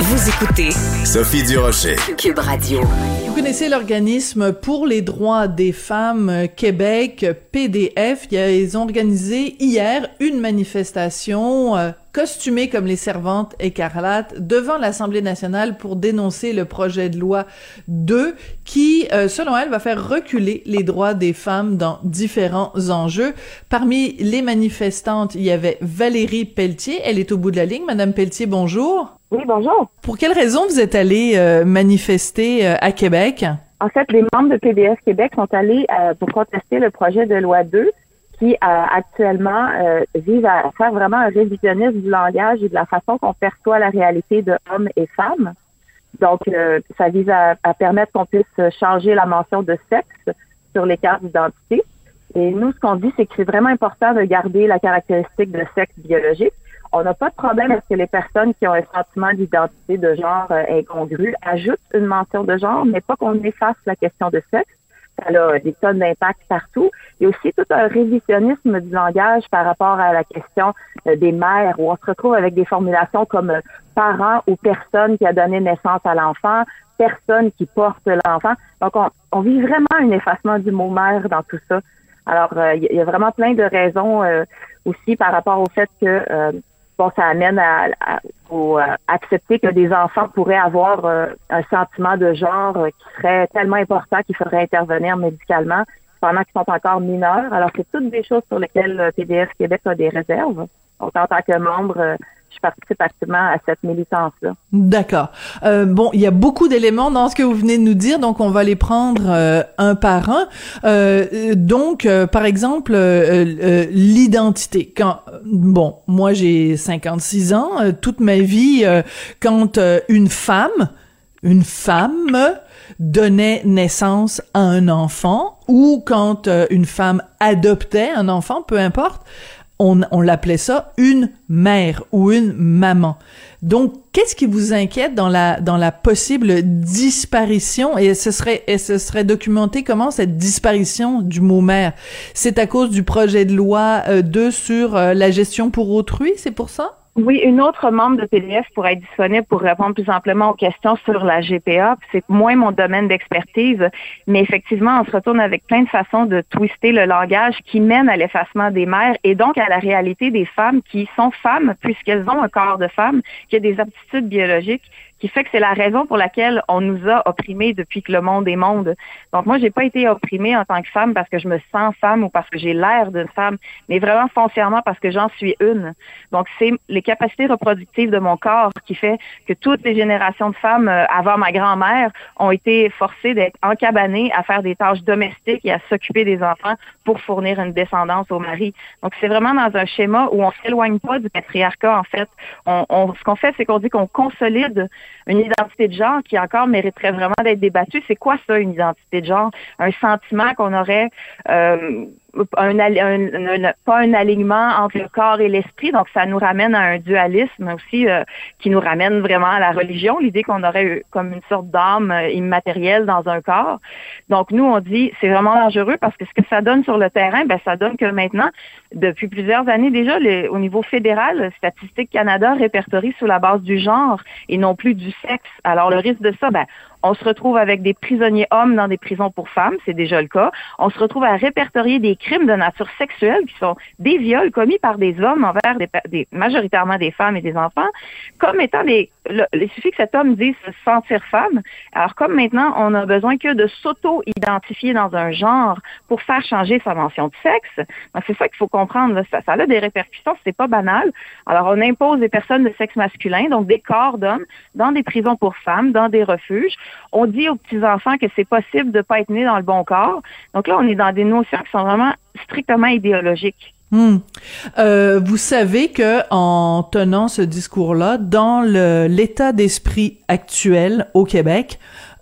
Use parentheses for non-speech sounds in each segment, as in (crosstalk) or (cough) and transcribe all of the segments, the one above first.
Vous écoutez Sophie Durocher. Cube Radio. Vous connaissez l'organisme pour les droits des femmes euh, Québec, PDF. Ils ont organisé hier une manifestation euh, costumée comme les servantes écarlates devant l'Assemblée nationale pour dénoncer le projet de loi 2 qui, euh, selon elle, va faire reculer les droits des femmes dans différents enjeux. Parmi les manifestantes, il y avait Valérie Pelletier. Elle est au bout de la ligne. Madame Pelletier, bonjour. Oui, bonjour. Pour quelle raison vous êtes allée euh, manifester euh, à Québec? En fait, les membres de PDF Québec sont allés euh, pour contester le projet de loi 2 qui actuellement vise à faire vraiment un révisionnisme du langage et de la façon qu'on perçoit la réalité de hommes et femmes. Donc, ça vise à, à permettre qu'on puisse changer la mention de sexe sur les cartes d'identité. Et nous, ce qu'on dit, c'est que c'est vraiment important de garder la caractéristique de sexe biologique, on n'a pas de problème à ce que les personnes qui ont un sentiment d'identité de genre euh, incongru ajoutent une mention de genre, mais pas qu'on efface la question de sexe. Ça a des tonnes d'impact partout. Il y a aussi tout un révisionnisme du langage par rapport à la question euh, des mères, où on se retrouve avec des formulations comme euh, parent ou personne qui a donné naissance à l'enfant, personne qui porte l'enfant. Donc, on, on, vit vraiment un effacement du mot mère dans tout ça. Alors, il y, a vraiment plein de raisons aussi par rapport au fait que bon, ça amène à, euh, accepter que des enfants pourraient avoir euh, un sentiment de genre euh, qui serait tellement important qu'il faudrait intervenir médicalement pendant qu'ils sont encore mineurs. Alors, c'est toutes des choses sur lesquelles PDF Québec a des réserves. Donc, en tant que membre, je participe activement à cette militance-là. D'accord. Euh, bon, il y a beaucoup d'éléments dans ce que vous venez de nous dire, donc on va les prendre euh, un par un. Euh, donc, euh, par exemple, euh, l'identité. Quand bon, moi j'ai 56 ans, toute ma vie, quand une femme, une femme donnait naissance à un enfant ou quand une femme adoptait un enfant, peu importe, on, on l'appelait ça une mère ou une maman. Donc, qu'est-ce qui vous inquiète dans la dans la possible disparition? Et ce serait et ce serait documenté comment cette disparition du mot mère? C'est à cause du projet de loi 2 euh, sur euh, la gestion pour autrui, c'est pour ça? Oui, une autre membre de PDF pourrait être disponible pour répondre plus amplement aux questions sur la GPA. C'est moins mon domaine d'expertise, mais effectivement, on se retourne avec plein de façons de twister le langage qui mène à l'effacement des mères et donc à la réalité des femmes qui sont femmes puisqu'elles ont un corps de femme, qui a des aptitudes biologiques qui fait que c'est la raison pour laquelle on nous a opprimés depuis que le monde est monde. Donc moi, j'ai pas été opprimée en tant que femme parce que je me sens femme ou parce que j'ai l'air d'une femme, mais vraiment foncièrement parce que j'en suis une. Donc c'est les capacités reproductives de mon corps qui fait que toutes les générations de femmes euh, avant ma grand-mère ont été forcées d'être encabanées à faire des tâches domestiques et à s'occuper des enfants pour fournir une descendance au mari. Donc c'est vraiment dans un schéma où on s'éloigne pas du patriarcat en fait. On, on ce qu'on fait, c'est qu'on dit qu'on consolide une identité de genre qui encore mériterait vraiment d'être débattue. C'est quoi ça, une identité de genre? Un sentiment qu'on aurait euh, pas un alignement entre le corps et l'esprit, donc ça nous ramène à un dualisme aussi euh, qui nous ramène vraiment à la religion, l'idée qu'on aurait comme une sorte d'âme euh, immatérielle dans un corps. Donc nous on dit c'est vraiment dangereux parce que ce que ça donne sur le terrain, ben ça donne que maintenant depuis plusieurs années déjà au niveau fédéral, Statistique Canada répertorie sous la base du genre et non plus du sexe. Alors le risque de ça, ben on se retrouve avec des prisonniers hommes dans des prisons pour femmes, c'est déjà le cas. On se retrouve à répertorier des crimes de nature sexuelle qui sont des viols commis par des hommes envers des, majoritairement des femmes et des enfants, comme étant des. il suffit que cet homme dise se sentir femme. Alors comme maintenant on a besoin que de s'auto-identifier dans un genre pour faire changer sa mention de sexe. C'est ça qu'il faut comprendre. Ça, ça a des répercussions, c'est pas banal. Alors on impose des personnes de sexe masculin, donc des corps d'hommes, dans des prisons pour femmes, dans des refuges. On dit aux petits-enfants que c'est possible de ne pas être né dans le bon corps. Donc là, on est dans des notions qui sont vraiment strictement idéologiques. Hmm. Euh, vous savez que en tenant ce discours-là, dans l'état d'esprit actuel au Québec,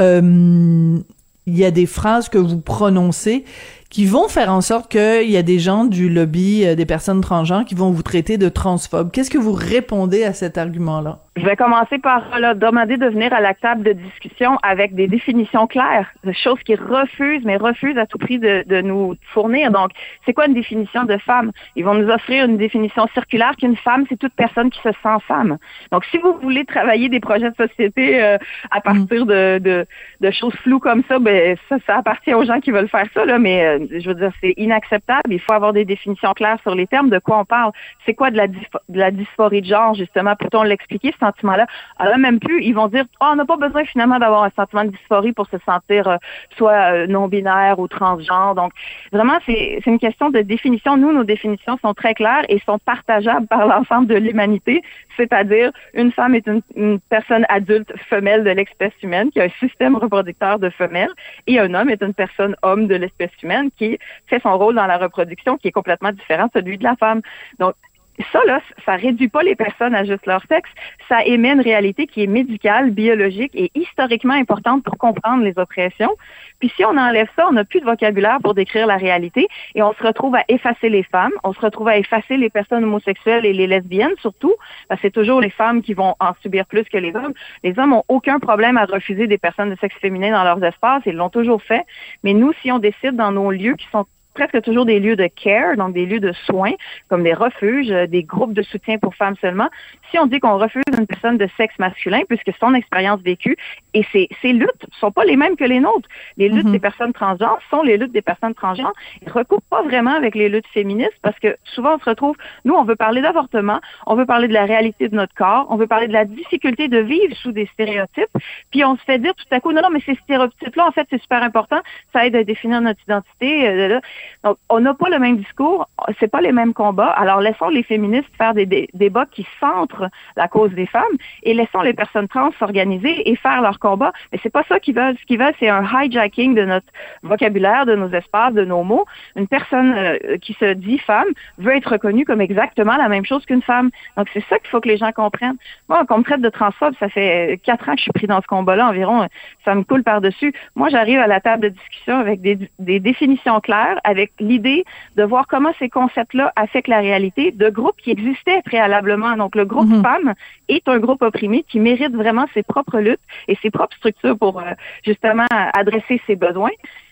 euh, il y a des phrases que vous prononcez qui vont faire en sorte qu'il y a des gens du lobby euh, des personnes transgenres qui vont vous traiter de transphobe. Qu'est-ce que vous répondez à cet argument-là? Je vais commencer par là, demander de venir à la table de discussion avec des définitions claires, de choses qu'ils refusent, mais refusent à tout prix de, de nous fournir. Donc, c'est quoi une définition de femme? Ils vont nous offrir une définition circulaire qu'une femme, c'est toute personne qui se sent femme. Donc, si vous voulez travailler des projets de société euh, à partir de, de, de, choses floues comme ça, ben ça, ça appartient aux gens qui veulent faire ça, là, mais euh, je veux dire, c'est inacceptable. Il faut avoir des définitions claires sur les termes, de quoi on parle? C'est quoi de la, de dysphorie de genre, justement? Peut-on l'expliquer, ce sentiment-là? Alors, même plus, ils vont dire, oh, on n'a pas besoin finalement d'avoir un sentiment de dysphorie pour se sentir euh, soit non-binaire ou transgenre. Donc, vraiment, c'est une question de définition. Nous, nos définitions sont très claires et sont partageables par l'ensemble de l'humanité, c'est-à-dire une femme est une, une personne adulte femelle de l'espèce humaine qui a un système reproducteur de femelles et un homme est une personne homme de l'espèce humaine qui fait son rôle dans la reproduction qui est complètement différent de celui de la femme. Ça, là, ça réduit pas les personnes à juste leur sexe. Ça émet une réalité qui est médicale, biologique et historiquement importante pour comprendre les oppressions. Puis si on enlève ça, on n'a plus de vocabulaire pour décrire la réalité et on se retrouve à effacer les femmes, on se retrouve à effacer les personnes homosexuelles et les lesbiennes surtout, c'est toujours les femmes qui vont en subir plus que les hommes. Les hommes ont aucun problème à refuser des personnes de sexe féminin dans leurs espaces, ils l'ont toujours fait. Mais nous, si on décide dans nos lieux qui sont presque toujours des lieux de care, donc des lieux de soins, comme des refuges, euh, des groupes de soutien pour femmes seulement. Si on dit qu'on refuse une personne de sexe masculin, puisque son expérience vécue et ses, ses luttes sont pas les mêmes que les nôtres. Les luttes mhm. des personnes transgenres sont les luttes des personnes transgenres. Ils ne recoupent pas vraiment avec les luttes féministes parce que souvent on se retrouve, nous on veut parler d'avortement, on veut parler de la réalité de notre corps, on veut parler de la difficulté de vivre sous des stéréotypes, puis on se fait dire tout à coup, non, non, mais ces stéréotypes-là, en fait, c'est super important, ça aide à définir notre identité. Euh, donc, on n'a pas le même discours, c'est pas les mêmes combats. Alors, laissons les féministes faire des, débats qui centrent la cause des femmes et laissons les personnes trans s'organiser et faire leur combat. Mais c'est pas ça qu'ils veulent. Ce qu'ils veulent, c'est un hijacking de notre vocabulaire, de nos espaces, de nos mots. Une personne euh, qui se dit femme veut être reconnue comme exactement la même chose qu'une femme. Donc, c'est ça qu'il faut que les gens comprennent. Moi, qu'on me traite de transphobe, ça fait quatre ans que je suis pris dans ce combat-là environ. Ça me coule par-dessus. Moi, j'arrive à la table de discussion avec des, des définitions claires, avec l'idée de voir comment ces concepts-là affectent la réalité de groupes qui existaient préalablement. Donc, le groupe mhm. femmes est un groupe opprimé qui mérite vraiment ses propres luttes et ses propres structures pour euh, justement adresser ses besoins.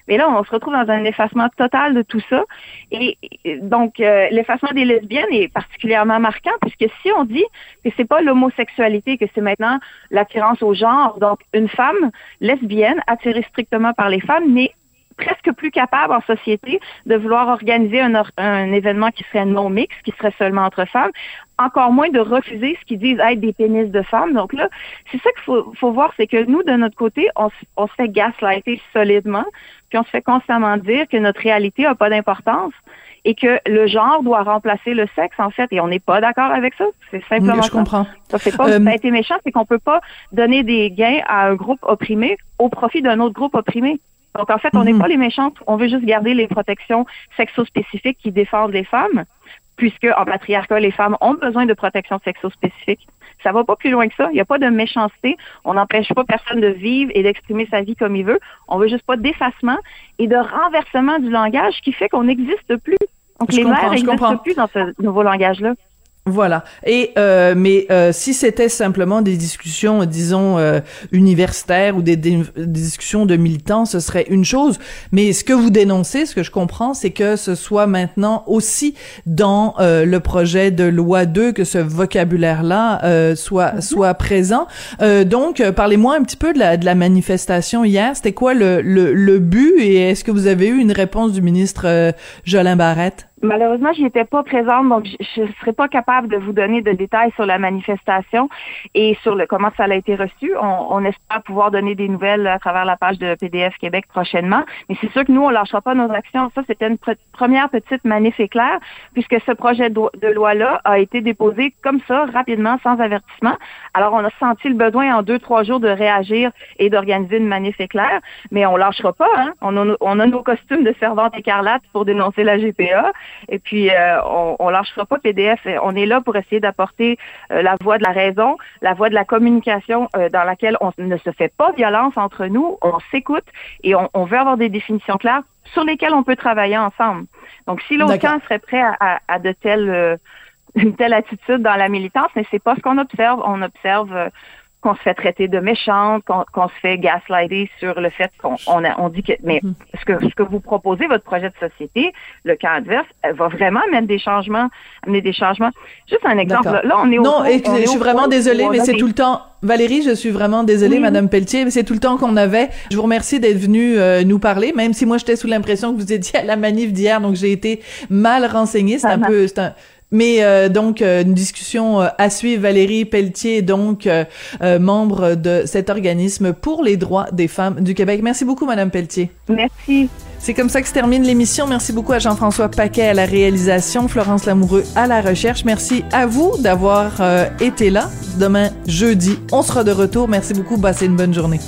Mais là, on se retrouve dans un effacement total de tout ça. Et, donc, euh, l'effacement des lesbiennes est particulièrement marquant puisque si on dit que c'est pas l'homosexualité, que c'est maintenant l'attirance au genre, donc une femme lesbienne attirée strictement par les femmes n'est presque plus capable en société de vouloir organiser un, un événement qui serait non mixte, qui serait seulement entre femmes, encore moins de refuser ce qu'ils disent être des pénis de femmes. Donc là, c'est ça qu'il faut, faut, voir, c'est que nous, de notre côté, on, on se fait gaslighter solidement, puis on se fait constamment dire que notre réalité n'a pas d'importance et que le genre doit remplacer le sexe, en fait, et on n'est pas d'accord avec ça. C'est simplement je comprends. Ça, c'est pas euh... ça a été méchant, c'est qu'on peut pas donner des gains à un groupe opprimé au profit d'un autre groupe opprimé. Donc, en fait, on n'est mhm. pas les méchantes. On veut juste garder les protections sexo-spécifiques qui défendent les femmes, puisque en patriarcat, les femmes ont besoin de protections sexo-spécifiques. Ça va pas plus loin que ça. Il n'y a pas de méchanceté. On n'empêche pas personne de vivre et d'exprimer sa vie comme il veut. On veut juste pas d'effacement et de renversement du langage qui fait qu'on n'existe plus. Donc, les mères n'existent plus dans ce nouveau langage-là. Voilà. Et euh, mais euh, si c'était simplement des discussions, disons euh, universitaires ou des, des, discussions de militants, ce serait une chose. Mais ce que vous dénoncez, ce que je comprends, c'est que ce soit maintenant aussi dans euh, le projet de loi 2 que ce vocabulaire-là euh, soit mm-hmm. soit présent. donc, parlez-moi un petit peu de la de la manifestation hier. C'était quoi le, le le but et est-ce que vous avez eu une réponse du ministre Jolin Barrette? Malheureusement, je n'étais pas présente, donc je ne serais pas capable de vous donner de détails sur la manifestation et sur le comment ça a été reçu. On, on espère pouvoir donner des nouvelles à travers la page de PDF Québec prochainement. Mais c'est sûr que nous, on lâchera pas nos actions. Ça, c'était une première petite manif éclair, puisque ce projet de loi-là a été déposé comme ça, rapidement, sans avertissement. Alors, on a senti le besoin en deux, trois jours de réagir et d'organiser une manif éclair, mais on lâchera pas. Hein? On, a, on a nos costumes de servante écarlate pour dénoncer la GPA. Et puis, euh, on, on lâchera pas PDF. On est là pour essayer d'apporter euh, la voix de la raison, la voix de la communication euh, dans laquelle on ne se fait pas violence entre nous, on s'écoute et on, on, veut avoir des définitions claires sur lesquelles on peut travailler ensemble. Donc, si l'autre serait prêt à, à, à, de telles (laughs) une telle attitude dans la militance, mais c'est pas ce qu'on observe. On observe euh, qu'on se fait traiter de méchante, qu'on se fait gaslighter sur le fait qu'on on, on, dit que mais mhm. ce que ce que vous proposez votre projet de société, le camp adverse va vraiment amener des changements, amener des changements. Juste un exemple là, on est au Non, je suis vraiment désolée mais c'est tout le temps Valérie, je suis vraiment désolée, Madame Pelletier, mais c'est tout le temps qu'on avait. Je vous remercie d'être venue euh, nous parler, même si moi j'étais sous l'impression que vous étiez à la manif d'hier, donc j'ai été mal renseignée. C'est un peu, c'est un, mais euh, donc euh, une discussion euh, à suivre. Valérie Pelletier, donc membre de cet organisme pour les droits des femmes du Québec. Merci beaucoup, Madame Pelletier. Merci. C'est comme ça que se termine l'émission. Merci beaucoup à Jean-François Paquet à la réalisation, Florence Lamoureux à la recherche. Merci à vous d'avoir été là. Demain, jeudi, on sera de retour. Merci beaucoup. Passez une bonne journée.